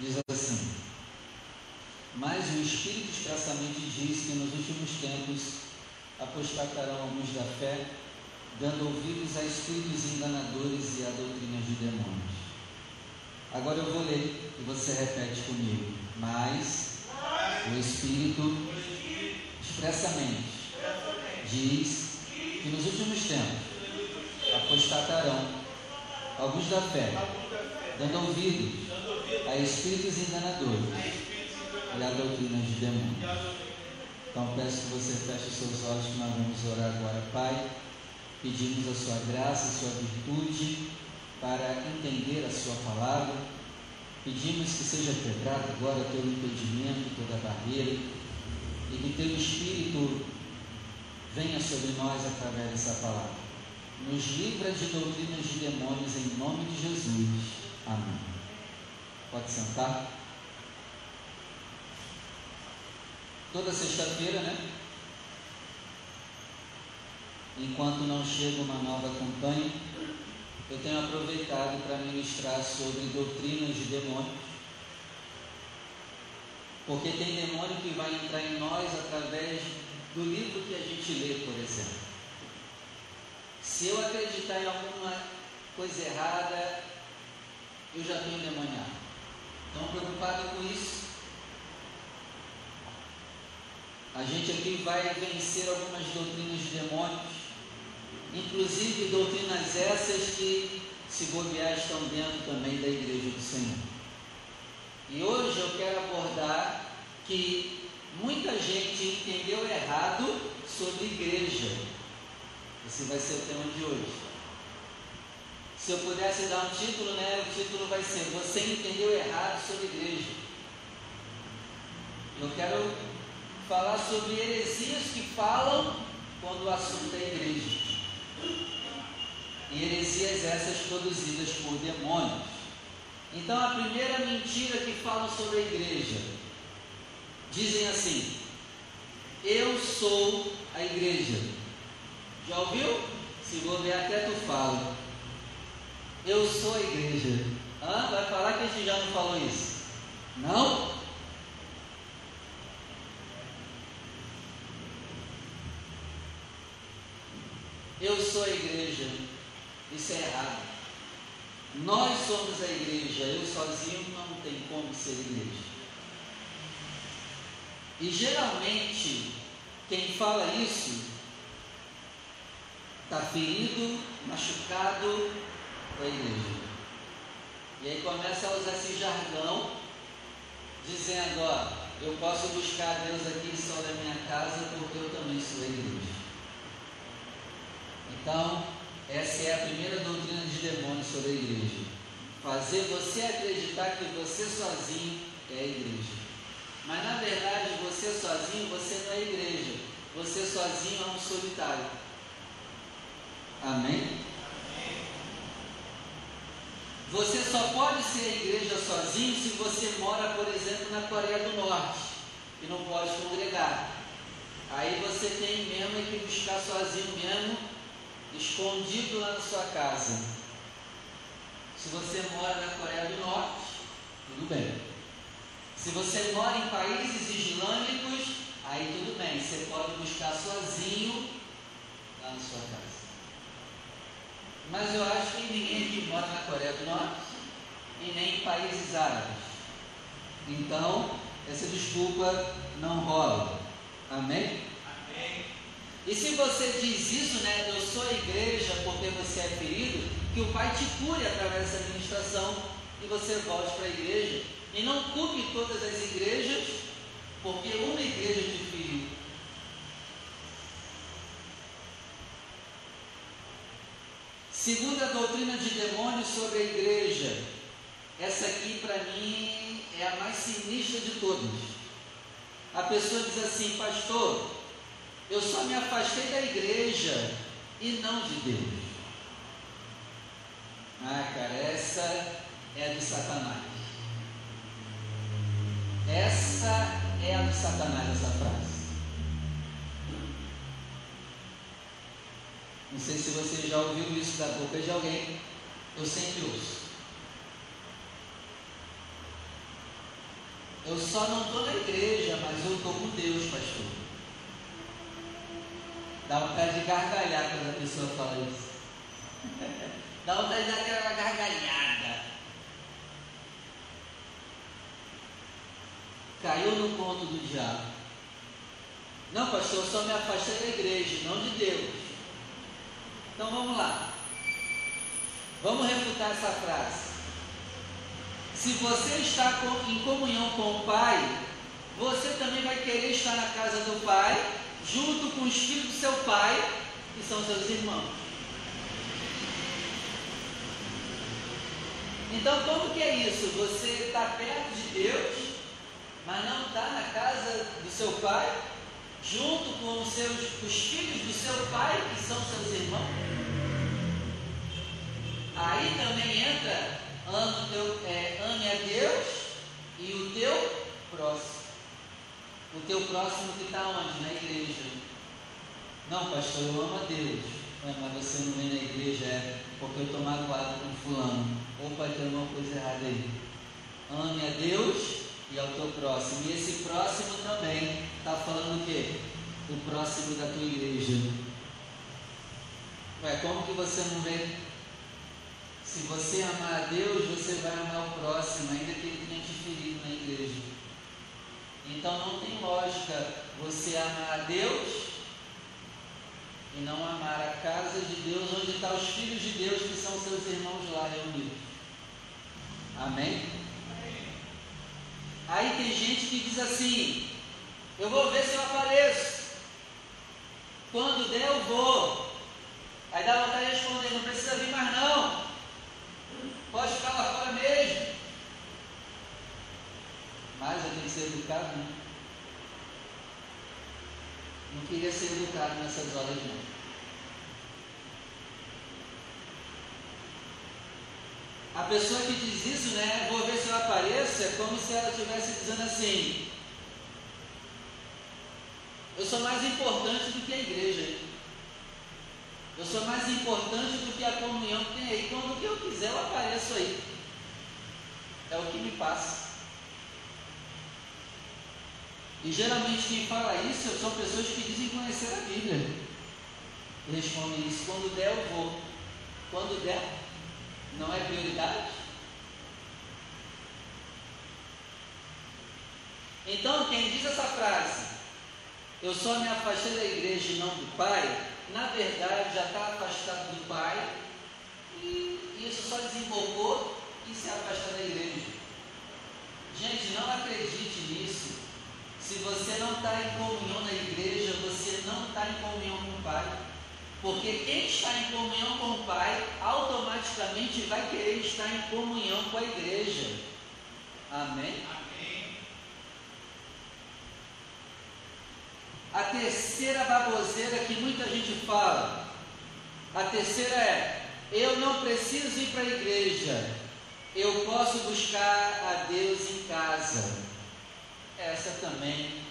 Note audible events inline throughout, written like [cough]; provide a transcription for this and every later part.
diz assim: Mas o Espírito expressamente diz que nos últimos tempos apostatarão alguns da fé, dando ouvidos a espíritos enganadores e a doutrinas de demônios. Agora eu vou ler e você repete comigo. Mas o Espírito expressamente diz que nos últimos tempos apostatarão alguns da fé, dando ouvidos a espíritos enganadores e a doutrina de demônios. Então peço que você feche seus olhos que nós vamos orar agora, Pai. Pedimos a sua graça, a sua virtude para entender a sua palavra. Pedimos que seja quebrado agora todo impedimento, toda barreira, e que teu Espírito venha sobre nós através dessa palavra. Nos livra de doutrinas de demônios em nome de Jesus. Amém. Pode sentar. Toda sexta-feira, né? Enquanto não chega uma nova campanha, eu tenho aproveitado para ministrar sobre doutrinas de demônios. Porque tem demônio que vai entrar em nós através do livro que a gente lê, por exemplo. Se eu acreditar em alguma coisa errada, eu já estou endemoniado. Estão preocupados com isso? A gente aqui vai vencer algumas doutrinas de demônios, inclusive doutrinas essas que, se bobear, estão dentro também da igreja do Senhor. E hoje eu quero abordar que muita gente entendeu errado sobre igreja. Esse vai ser o tema de hoje. Se eu pudesse dar um título, né, o título vai ser Você entendeu errado sobre igreja. Eu quero falar sobre heresias que falam quando o assunto é igreja. E heresias essas produzidas por demônios. Então a primeira mentira que falam sobre a igreja dizem assim: Eu sou a igreja. Já ouviu? Se vou ver até tu fala. Eu sou a igreja. Hã? Vai falar que a gente já não falou isso? Não? Eu sou a igreja. Isso é errado. Nós somos a igreja. Eu sozinho não tem como ser igreja. E geralmente, quem fala isso está ferido, machucado com a igreja. E aí começa a usar esse jargão, dizendo: Ó, eu posso buscar Deus aqui só na minha casa porque eu também sou a igreja. Então, essa é a primeira doutrina de demônios sobre a igreja. Fazer você acreditar que você sozinho é a igreja. Mas na verdade, você sozinho, você não é igreja. Você sozinho é um solitário. Amém? Você só pode ser a igreja sozinho se você mora, por exemplo, na Coreia do Norte e não pode congregar. Aí você tem mesmo que buscar sozinho mesmo escondido lá na sua casa. Se você mora na Coreia do Norte, tudo bem. Se você mora em países islâmicos, aí tudo bem, você pode buscar sozinho lá na sua casa. Mas eu acho que ninguém mora na Coreia do Norte e nem em países árabes. Então, essa desculpa não rola. Amém? E se você diz isso, né, eu sou a igreja porque você é ferido, que o Pai te cure através dessa administração e você volte para a igreja. E não culpe todas as igrejas, porque uma igreja te feriu. Segunda doutrina de demônios sobre a igreja. Essa aqui para mim é a mais sinistra de todas. A pessoa diz assim, pastor, eu só me afastei da igreja e não de Deus. Ah, cara, essa é a do Satanás. Essa é a do Satanás, essa frase. Não sei se você já ouviu isso da boca de alguém. Eu sempre ouço. Eu só não estou na igreja, mas eu estou com Deus, pastor. Dá vontade de gargalhar quando a pessoa fala isso. [laughs] Dá vontade de dar aquela gargalhada. Caiu no conto do diabo. Não, pastor, eu só me afastei da igreja, não de Deus. Então vamos lá. Vamos refutar essa frase. Se você está em comunhão com o Pai, você também vai querer estar na casa do Pai, junto com os filhos do seu Pai, que são seus irmãos. Então, como que é isso? Você está perto de Deus, mas não está na casa do seu Pai, junto com os, seus, os filhos do seu Pai, que são seus irmãos? Aí também entra ame, teu, é, ame a Deus e o teu próximo. O teu próximo que está onde? Na igreja. Não, pastor, eu amo a Deus. É, mas você não vem na igreja, é porque eu estou magoado com fulano. Opa, tem alguma coisa errada aí. Ame a Deus e ao teu próximo. E esse próximo também está falando o quê? O próximo da tua igreja. Ué, como que você não vê se você amar a Deus, você vai amar o próximo, ainda que ele tenha te ferido na igreja. Então não tem lógica você amar a Deus e não amar a casa de Deus, onde estão os filhos de Deus, que são seus irmãos lá reunidos. Amém? Aí tem gente que diz assim: Eu vou ver se eu apareço. Quando der, eu vou. Aí dá vontade de responder: Não precisa vir mais, não. Pode ficar lá fora mesmo. Mas eu tenho que ser educado, né? Não queria ser educado nessas horas, não. A pessoa que diz isso, né? Vou ver é como se ela estivesse dizendo assim: Eu sou mais importante do que a igreja. Eu sou mais importante do que a comunhão que tem aí. Quando eu quiser, eu apareço aí. É o que me passa. E geralmente quem fala isso são pessoas que dizem conhecer a Bíblia. E respondem isso: quando der, eu vou. Quando der, não é prioridade? Então, quem diz essa frase, eu só me afastei da igreja e não do Pai, na verdade já está afastado do Pai e isso só desembocou e se afasta da igreja. Gente, não acredite nisso. Se você não está em comunhão na igreja, você não está em comunhão com o Pai. Porque quem está em comunhão com o Pai, automaticamente vai querer estar em comunhão com a igreja. Amém? A terceira baboseira que muita gente fala, a terceira é: eu não preciso ir para a igreja, eu posso buscar a Deus em casa. Essa também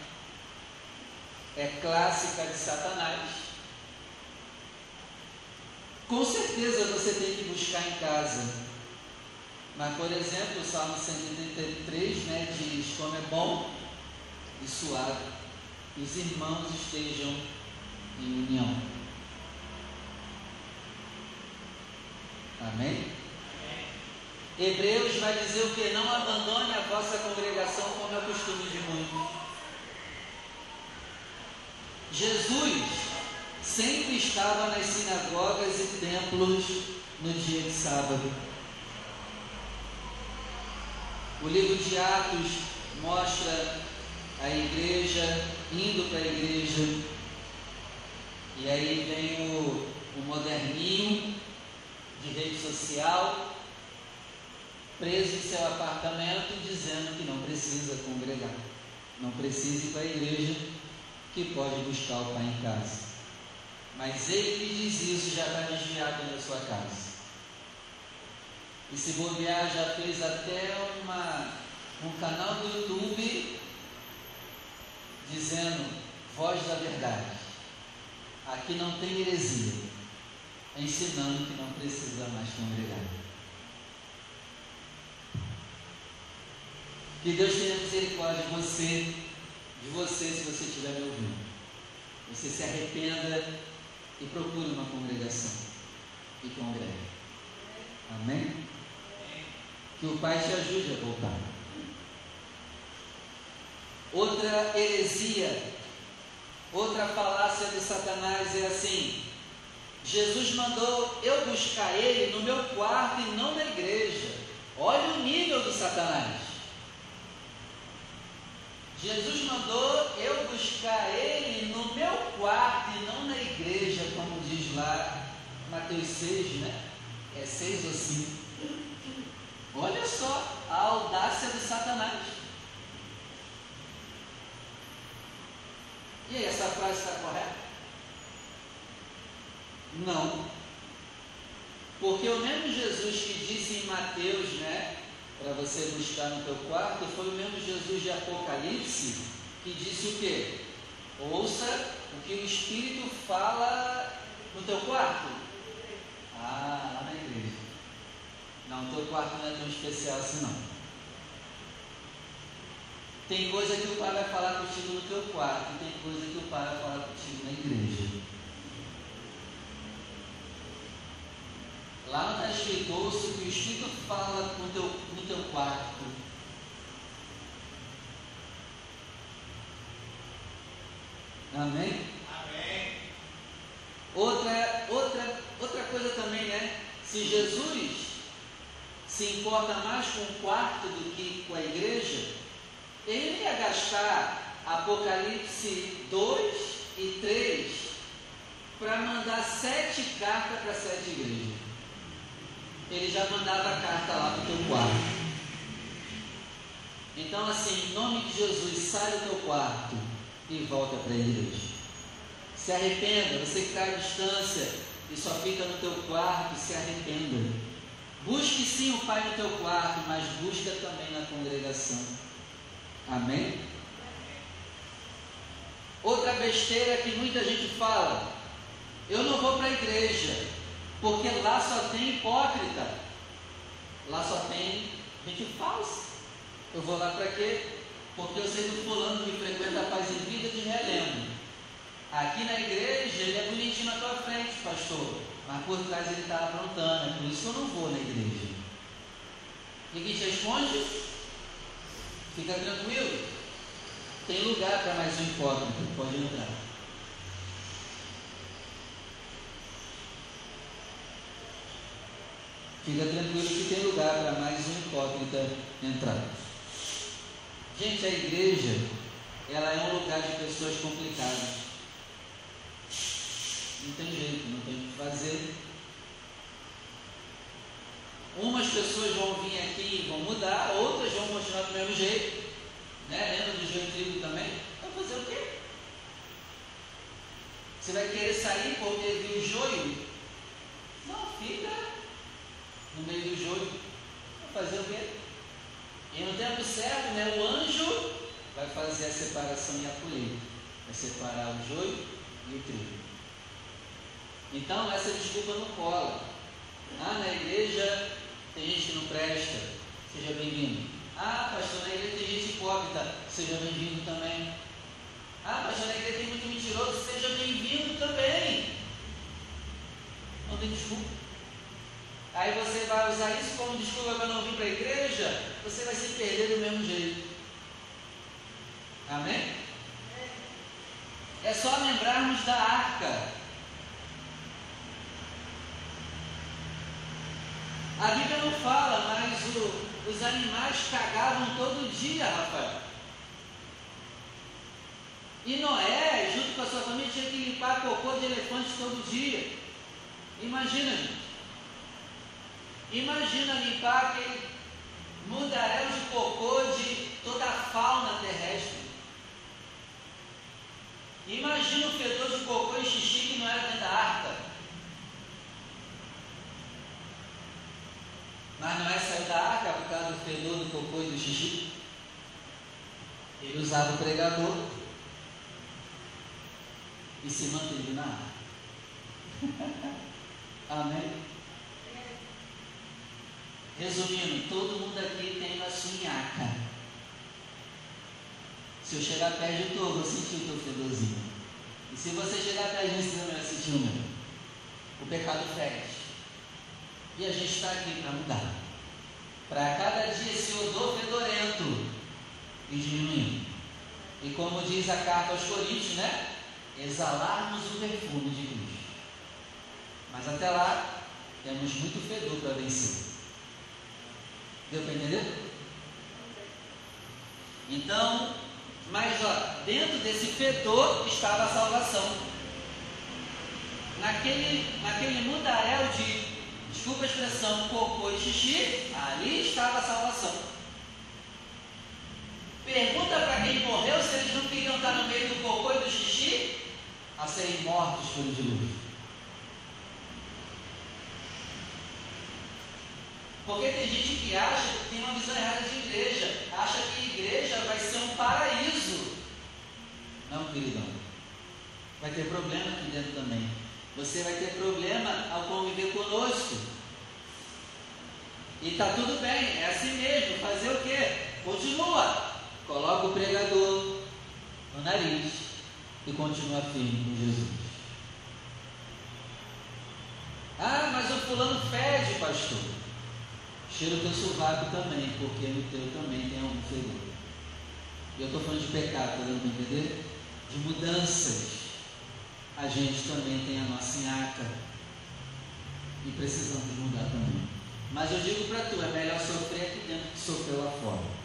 é clássica de Satanás. Com certeza você tem que buscar em casa. Mas, por exemplo, o Salmo 133 né, diz: Como é bom e suave os irmãos estejam em união. Amém? Hebreus vai dizer o que? Não abandone a vossa congregação como é costume de muitos. Jesus sempre estava nas sinagogas e templos no dia de sábado. O livro de Atos mostra a igreja, indo para a igreja. E aí vem o, o moderninho de rede social, preso em seu apartamento, dizendo que não precisa congregar, não precisa ir para a igreja, que pode buscar o Pai em casa. Mas ele que diz isso já está desviado da sua casa. E se bobear, já fez até uma, um canal do YouTube dizendo: voz da verdade. Aqui não tem heresia, ensinando que não precisa mais congregar. Que Deus tenha misericórdia de você, de você, se você estiver me ouvindo. Você se arrependa e procure uma congregação e congregue. Amém? Que o Pai te ajude a voltar. Outra heresia, outra falácia de Satanás é assim: Jesus mandou eu buscar ele no meu quarto e não na igreja. Olha o nível do Satanás. Jesus mandou eu buscar ele no meu quarto e não na igreja, como diz lá Mateus 6, né? É 6 ou 5. Olha só a audácia do Satanás. E aí, essa frase está correta? Não. Porque o mesmo Jesus que disse em Mateus, né? para você buscar no teu quarto, foi o mesmo Jesus de Apocalipse que disse o quê? Ouça o que o Espírito fala no teu quarto. Ah, lá na igreja. Não, o teu quarto não é tão especial assim não. Tem coisa que o Pai vai falar contigo no teu quarto, e tem coisa que o Pai vai falar contigo na igreja. Lá ouça o que o Espírito fala no teu, no teu quarto. Amém? Amém. Outra, outra, outra coisa também, né? Se Jesus se importa mais com o quarto do que com a igreja, ele ia gastar Apocalipse 2 e 3 para mandar sete cartas para sete igrejas ele já mandava a carta lá para o teu quarto. Então, assim, em nome de Jesus, sai do teu quarto e volta para a igreja. Se arrependa, você que está à distância e só fica no teu quarto, se arrependa. Busque sim o Pai no teu quarto, mas busca também na congregação. Amém? Outra besteira que muita gente fala: eu não vou para a igreja, porque lá só tem hipócrita. Lá só tem gente falsa. Eu vou lá para quê? Porque eu sei do fulano que frequenta a paz e vida de relembro. Aqui na igreja ele é bonitinho na tua frente, pastor. Mas por trás ele está aprontando. É por isso que eu não vou na igreja. Ninguém te responde? Fica tranquilo. Tem lugar para mais um hipócrita. Pode entrar. Fica tranquilo que tem lugar para mais um hipócrita entrar. Gente, a igreja, ela é um lugar de pessoas complicadas. Não tem jeito, não tem o que fazer. Umas pessoas vão vir aqui e vão mudar, outras vão continuar do mesmo jeito. Né? Lembra do joio trigo também? Vai fazer o quê? Você vai querer sair porque viu joio? Não, fica no meio do joio. Vai fazer o quê? E no tempo certo, né, o anjo vai fazer a separação e a colheita. Vai separar o joio e o trigo. Então, essa desculpa não cola. Ah, na igreja tem gente que não presta. Seja bem-vindo. Ah, pastor, na igreja tem gente hipócrita. Seja bem-vindo também. Ah, pastor, na igreja tem muito mentiroso. Seja bem-vindo também. Não tem desculpa. Aí você vai usar isso como desculpa para não vir para a igreja, você vai se perder do mesmo jeito. Amém? É só lembrarmos da arca. A Bíblia não fala, mas o, os animais cagavam todo dia, Rafael. E Noé, junto com a sua família, tinha que limpar cocô de elefante todo dia. Imagina, gente. Imagina limpar aquele mundaréu de cocô de toda a fauna terrestre. Imagina o fedor de cocô e xixi que não era dentro da arca. Mas não é sair da arca por causa do fedor do cocô e do xixi? Ele usava o pregador e se manteve na arca. [laughs] Amém? Resumindo, todo mundo aqui tem uma sunhaca. Se eu chegar perto de tu, eu vou sentir o teu fedorzinho. E se você chegar perto de mim, você vai sentir o meu. O pecado fede. E a gente está aqui para mudar. Para cada dia esse odor fedorento e diminuindo. E como diz a carta aos Coríntios, né? Exalarmos o perfume de Cristo. Mas até lá, temos muito fedor para vencer. Deu para entender? Então, mas ó, dentro desse fedor estava a salvação. Naquele, naquele mundaréu de, desculpa a expressão, cocô e xixi, ali estava a salvação. Pergunta para quem morreu se eles não queriam estar no meio do cocô e do xixi a serem mortos pelo dilúvio. Porque tem gente que acha que tem uma visão errada de igreja, acha que igreja vai ser um paraíso. Não, queridão. Vai ter problema aqui dentro também. Você vai ter problema ao conviver conosco. E está tudo bem, é assim mesmo. Fazer o quê? Continua. Coloca o pregador no nariz e continua firme com Jesus. Ah, mas o fulano fede, pastor. Cheira o teu sovaco também, porque no teu também tem algum fedor. Eu estou falando de pecado, está dando para entender? De mudanças. A gente também tem a nossa nhaca. E precisamos mudar também. Mas eu digo para tu, é melhor sofrer aqui dentro que sofrer lá fora.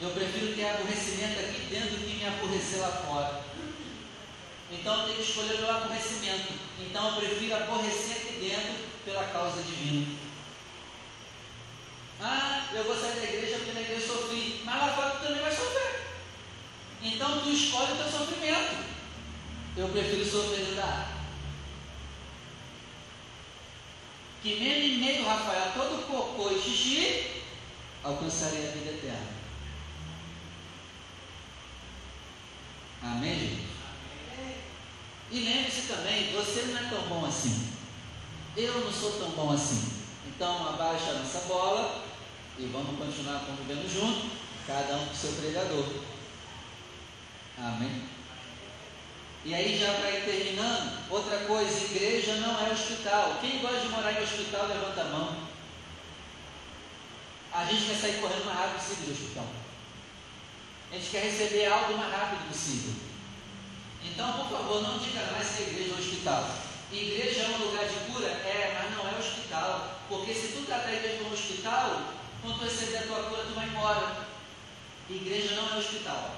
Eu prefiro ter aborrecimento aqui dentro do que me aborrecer lá fora. Então eu tenho que escolher o meu aborrecimento. Então eu prefiro aborrecer aqui dentro pela causa divina. Ah, eu vou sair da igreja porque na igreja sofri. Mas lá fora tu também vai sofrer. Então tu escolhe o teu sofrimento. Eu prefiro sofrer do dar. Que mesmo em meio, Rafael, todo cocô e xixi, alcançaria a vida eterna. Amém, gente? E lembre-se também, você não é tão bom assim. Eu não sou tão bom assim. Então abaixa a nossa bola e vamos continuar convivendo junto, cada um com seu pregador. Amém? E aí, já para ir terminando, outra coisa: igreja não é hospital. Quem gosta de morar em hospital, levanta a mão. A gente quer sair correndo o mais rápido possível do hospital. A gente quer receber algo o mais rápido possível. Então, por favor, não diga mais que igreja é hospital. Igreja é um lugar de cura? É, mas não é hospital. Porque se tu tratar a igreja como hospital, quando tu receber a tua cura, tu vai embora. Igreja não é hospital.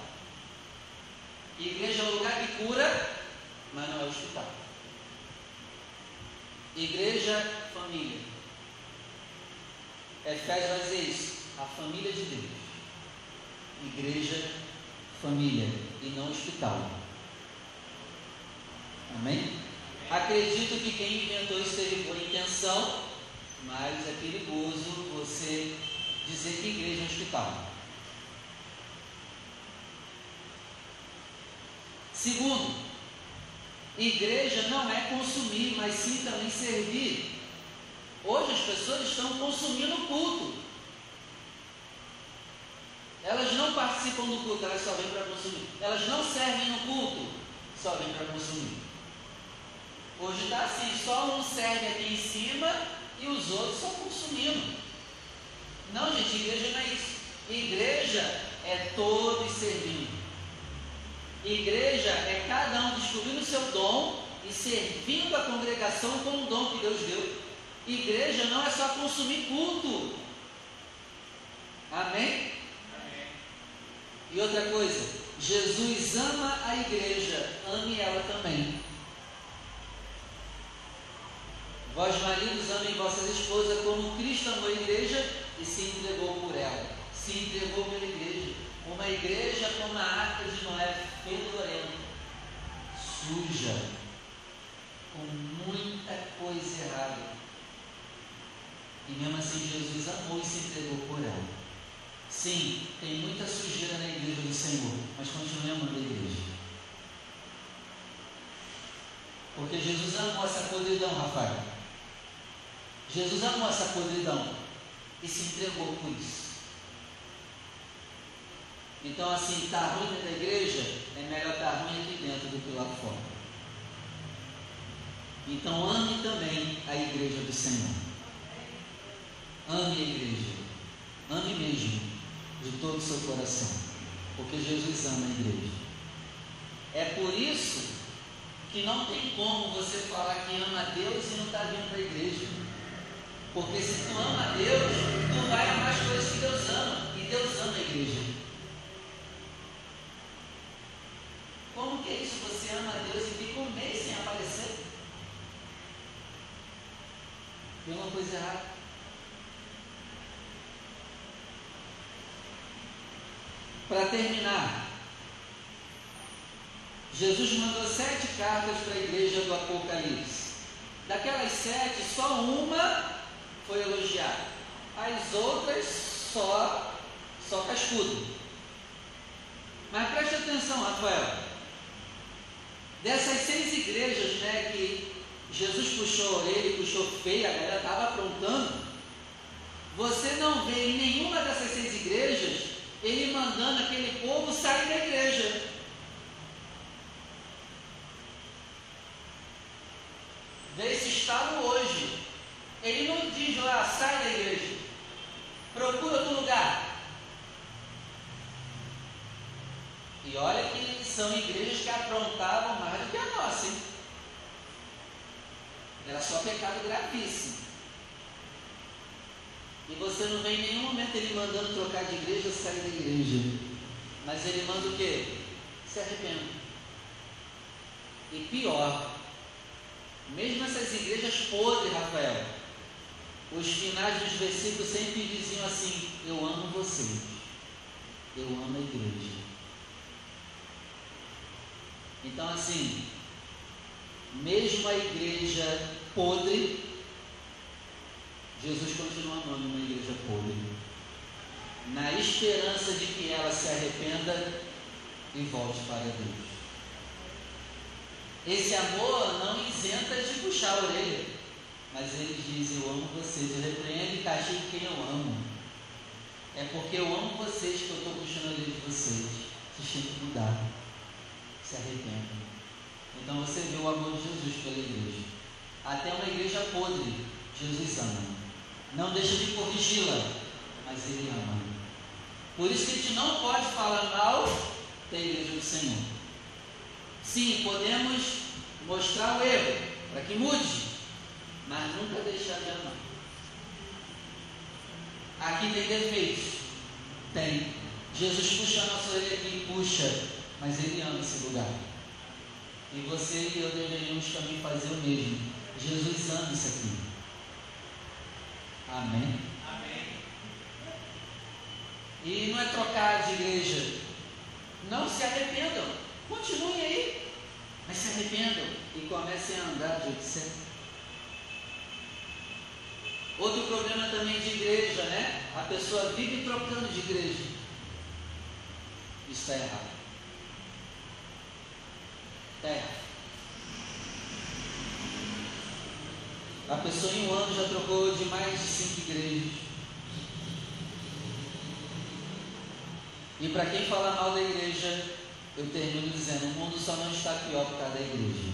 Igreja é um lugar que cura, mas não é hospital. Igreja, família. Efésios vai dizer isso. A família de Deus. Igreja, família. E não hospital. Amém? Acredito que quem inventou isso teve boa intenção, mas é perigoso você dizer que igreja é hospital. Segundo, igreja não é consumir, mas sim também servir. Hoje as pessoas estão consumindo o culto. Elas não participam do culto, elas só vêm para consumir. Elas não servem no culto, só vêm para consumir. Hoje está assim, só um serve aqui em cima e os outros só consumindo. Não, gente, igreja não é isso. Igreja é todo e servindo. Igreja é cada um descobrindo o seu dom e servindo a congregação com o dom que Deus deu. Igreja não é só consumir culto. Amém? Amém? E outra coisa, Jesus ama a igreja, ame ela também. Vós maridos amem vossas esposas como Cristo amou a igreja e se entregou por ela, se entregou pela igreja. Uma igreja como a arca de Noé, fedorenta, suja, com muita coisa errada. E mesmo assim Jesus amou e se entregou por ela. Sim, tem muita sujeira na igreja do Senhor, mas continue amando a igreja. Porque Jesus amou essa podridão, Rafael. Jesus amou essa podridão e se entregou por isso. Então, assim, estar tá ruim dentro da igreja é melhor estar ruim aqui dentro do que lá fora. Então, ame também a igreja do Senhor. Ame a igreja. Ame mesmo, de todo o seu coração. Porque Jesus ama a igreja. É por isso que não tem como você falar que ama a Deus e não está vindo para a igreja. Porque se tu ama a Deus, tu vai amar as coisas que Deus ama. E Deus ama a igreja. Como que é isso? Você ama a Deus e fica um mês sem aparecer? Tem uma coisa errada. Para terminar, Jesus mandou sete cartas para a igreja do Apocalipse. Daquelas sete, só uma foi elogiada. As outras só, só cascudo. Mas preste atenção, Rafael. Dessas seis igrejas né, que Jesus puxou a orelha puxou feia, a galera estava aprontando. Você não vê em nenhuma dessas seis igrejas ele mandando aquele povo sair da igreja. Vê esse estado hoje. Ele não diz lá, sai da igreja. Procura outro lugar. E olha que são igrejas que aprontavam mais do que a nossa, hein? Era só pecado gravíssimo. E você não vê em nenhum momento ele mandando trocar de igreja ou sair da igreja. Mas ele manda o quê? Se arrependa. E pior, mesmo essas igrejas podres, Rafael, os finais dos versículos sempre diziam assim: Eu amo vocês, eu amo a igreja. Então, assim, mesmo a igreja podre, Jesus continua amando uma igreja podre, na esperança de que ela se arrependa e volte para Deus. Esse amor não isenta de puxar a orelha, mas ele diz: Eu amo vocês, eu repreendo e castigo quem eu amo. É porque eu amo vocês que eu estou puxando a orelha de vocês. Vocês têm que mudar, se arrependam. Então você vê o amor de Jesus pela igreja. Até uma igreja podre, Jesus ama. Não deixa de corrigi-la, mas ele ama. Por isso que a gente não pode falar mal da igreja do Senhor. Sim, podemos mostrar o erro para que mude, mas nunca deixar de amar. Aqui tem defeitos? Tem. Jesus puxa a nossa orelha aqui, puxa, mas ele ama esse lugar. E você e eu deveríamos também fazer o mesmo. Jesus ama isso aqui. Amém? Amém. E não é trocar de igreja. Não se arrependam. Continuem aí. Mas se arrependam e comecem a andar de certo. Outro problema também de igreja, né? A pessoa vive trocando de igreja. Isso está errado. Terra. A pessoa em um ano já trocou de mais de cinco igrejas. E para quem fala mal da igreja, eu termino dizendo: o mundo só não está pior por causa da igreja.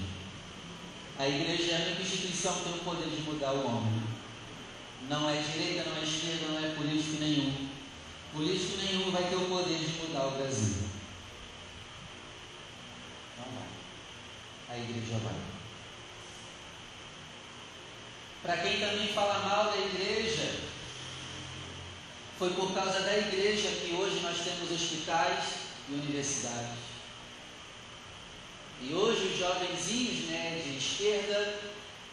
A igreja é a única instituição que tem o poder de mudar o homem. Não é direita, não é esquerda, não é político nenhum. Político nenhum vai ter o poder de mudar o Brasil. Igreja vai. Para quem também fala mal da igreja, foi por causa da igreja que hoje nós temos hospitais e universidades. E hoje os jovenzinhos né, de esquerda,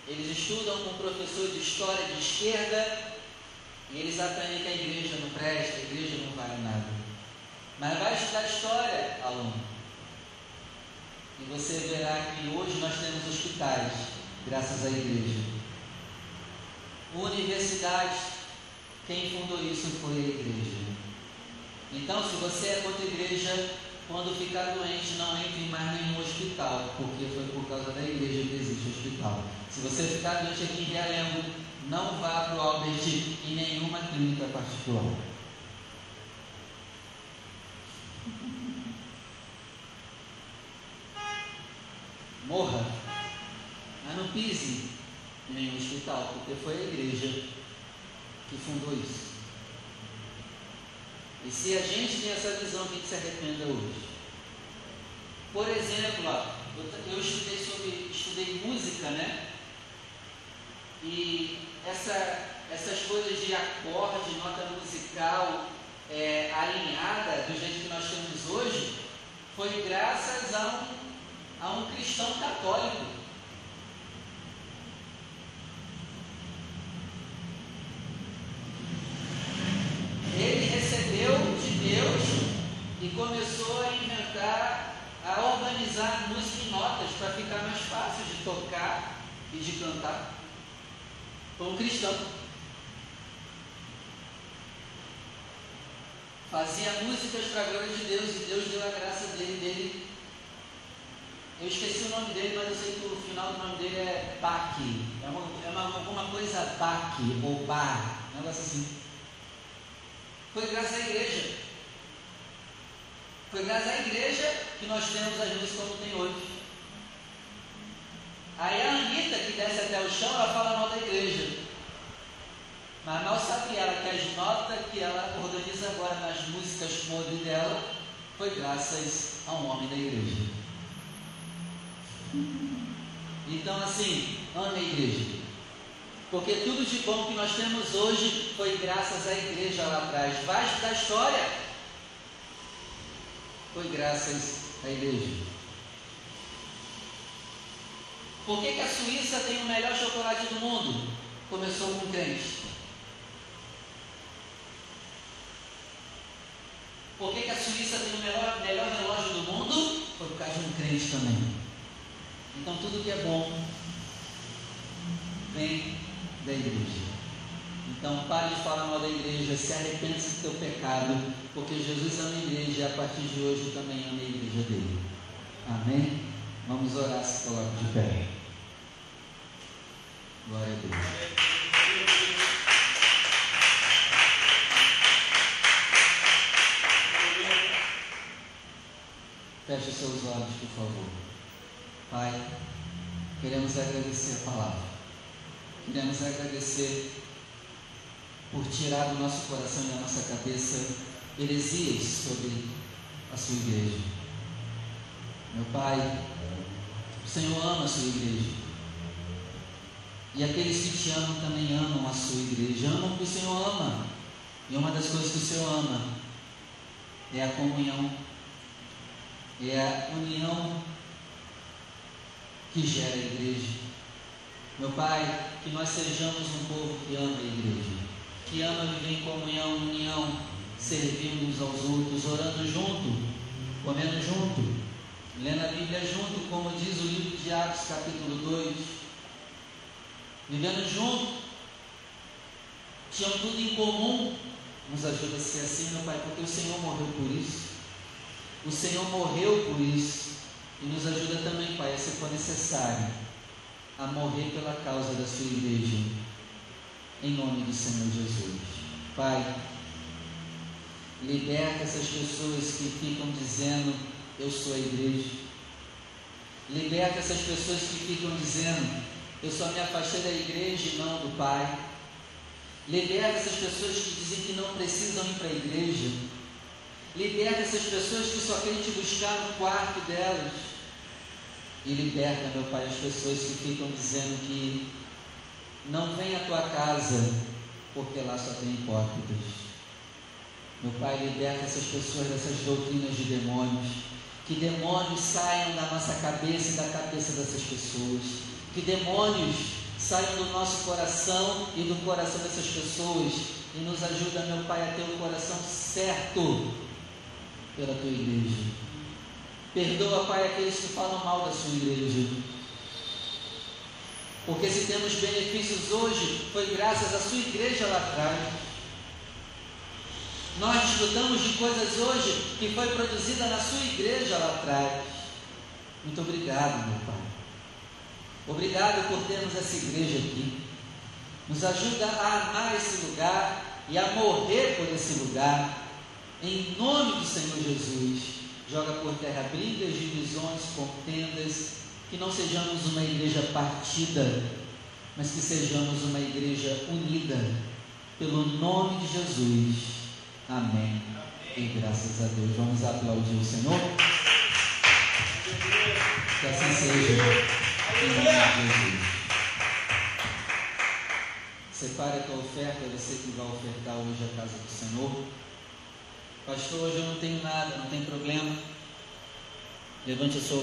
eles estudam com professor de história de esquerda e eles aprendem que a igreja não presta, a igreja não vale nada. Mas vai estudar história, aluno. E você verá que hoje nós temos hospitais, graças à igreja. Universidades, quem fundou isso foi a igreja. Então, se você é contra a igreja, quando ficar doente, não entre em mais nenhum hospital, porque foi por causa da igreja que existe hospital. Se você ficar doente aqui em Realengo, não vá para o Albert em nenhuma clínica particular. Morra, mas não pise em nenhum hospital, porque foi a igreja que fundou isso. E se a gente tem essa visão, que se arrependa hoje? Por exemplo, eu estudei sobre, estudei música, né? E essa, essas coisas de acorde, nota musical é, alinhada do jeito que nós temos hoje, foi graças a um, a um cristão católico. Ele recebeu de Deus e começou a inventar, a organizar música em notas para ficar mais fácil de tocar e de cantar. Foi um cristão. Fazia músicas para a glória de Deus e Deus deu a graça dele, dele. Eu esqueci o nome dele, mas eu sei que o final do nome dele é Bach. É, uma, é uma, alguma coisa Bach ou Bar, um negócio assim. Foi graças à igreja. Foi graças à igreja que nós temos as músicas como tem hoje. Aí a Anitta, que desce até o chão, ela fala mal da igreja. Mas mal sabe ela que as notas que ela organiza agora nas músicas podres dela foi graças a um homem da igreja. Então, assim, ame a igreja. Porque tudo de bom que nós temos hoje foi graças à igreja lá atrás. Baixo da história foi graças à igreja. Por que, que a Suíça tem o melhor chocolate do mundo? Começou com crente. Por que, que a Suíça tem o melhor, melhor relógio do mundo? Foi por causa de um crente também. Então tudo que é bom vem da igreja. Então pare de falar mal da igreja, se arrependa do teu pecado, porque Jesus ama a igreja e a partir de hoje também ama a igreja dele. Amém? Vamos orar, se coloque de pé. Glória a Deus. Feche seus olhos, por favor. Pai, queremos agradecer a palavra. Queremos agradecer por tirar do nosso coração e da nossa cabeça heresias sobre a sua igreja. Meu Pai, o Senhor ama a sua igreja. E aqueles que te amam também amam a sua igreja. Amam o que o Senhor ama. E uma das coisas que o Senhor ama é a comunhão é a união que gera a igreja. Meu Pai, que nós sejamos um povo que ama a igreja, que ama viver em comunhão, união, servindo uns aos outros, orando junto, comendo junto, lendo a Bíblia junto, como diz o livro de Atos, capítulo 2, vivendo junto, tinham tudo em comum. Nos ajuda a ser assim, meu Pai, porque o Senhor morreu por isso. O Senhor morreu por isso e nos ajuda também, Pai, se for necessário, a morrer pela causa da sua igreja, em nome do Senhor Jesus. Pai, liberta essas pessoas que ficam dizendo: Eu sou a igreja. Liberta essas pessoas que ficam dizendo: Eu só me afastei da igreja e não do Pai. Liberta essas pessoas que dizem que não precisam ir para a igreja Liberta essas pessoas que só querem te buscar no quarto delas. E liberta, meu Pai, as pessoas que ficam dizendo que não vem à tua casa porque lá só tem hipócritas. Meu Pai, liberta essas pessoas dessas doutrinas de demônios. Que demônios saiam da nossa cabeça e da cabeça dessas pessoas. Que demônios saiam do nosso coração e do coração dessas pessoas. E nos ajuda, meu Pai, a ter o coração certo pela tua igreja. Perdoa, Pai, aqueles que falam mal da sua igreja. Porque se temos benefícios hoje, foi graças à sua igreja lá atrás. Nós desfrutamos de coisas hoje que foi produzida na sua igreja lá atrás. Muito obrigado, meu Pai. Obrigado por termos essa igreja aqui. Nos ajuda a amar esse lugar e a morrer por esse lugar em nome do Senhor Jesus, joga por terra brigas, divisões, contendas, que não sejamos uma igreja partida, mas que sejamos uma igreja unida pelo nome de Jesus. Amém. E graças a Deus. Vamos aplaudir o Senhor. Que assim seja. Em nome de Jesus. Separe a tua oferta, você que vai ofertar hoje a casa do Senhor. Pastor, hoje eu não tenho nada, não tem problema. Levante a sua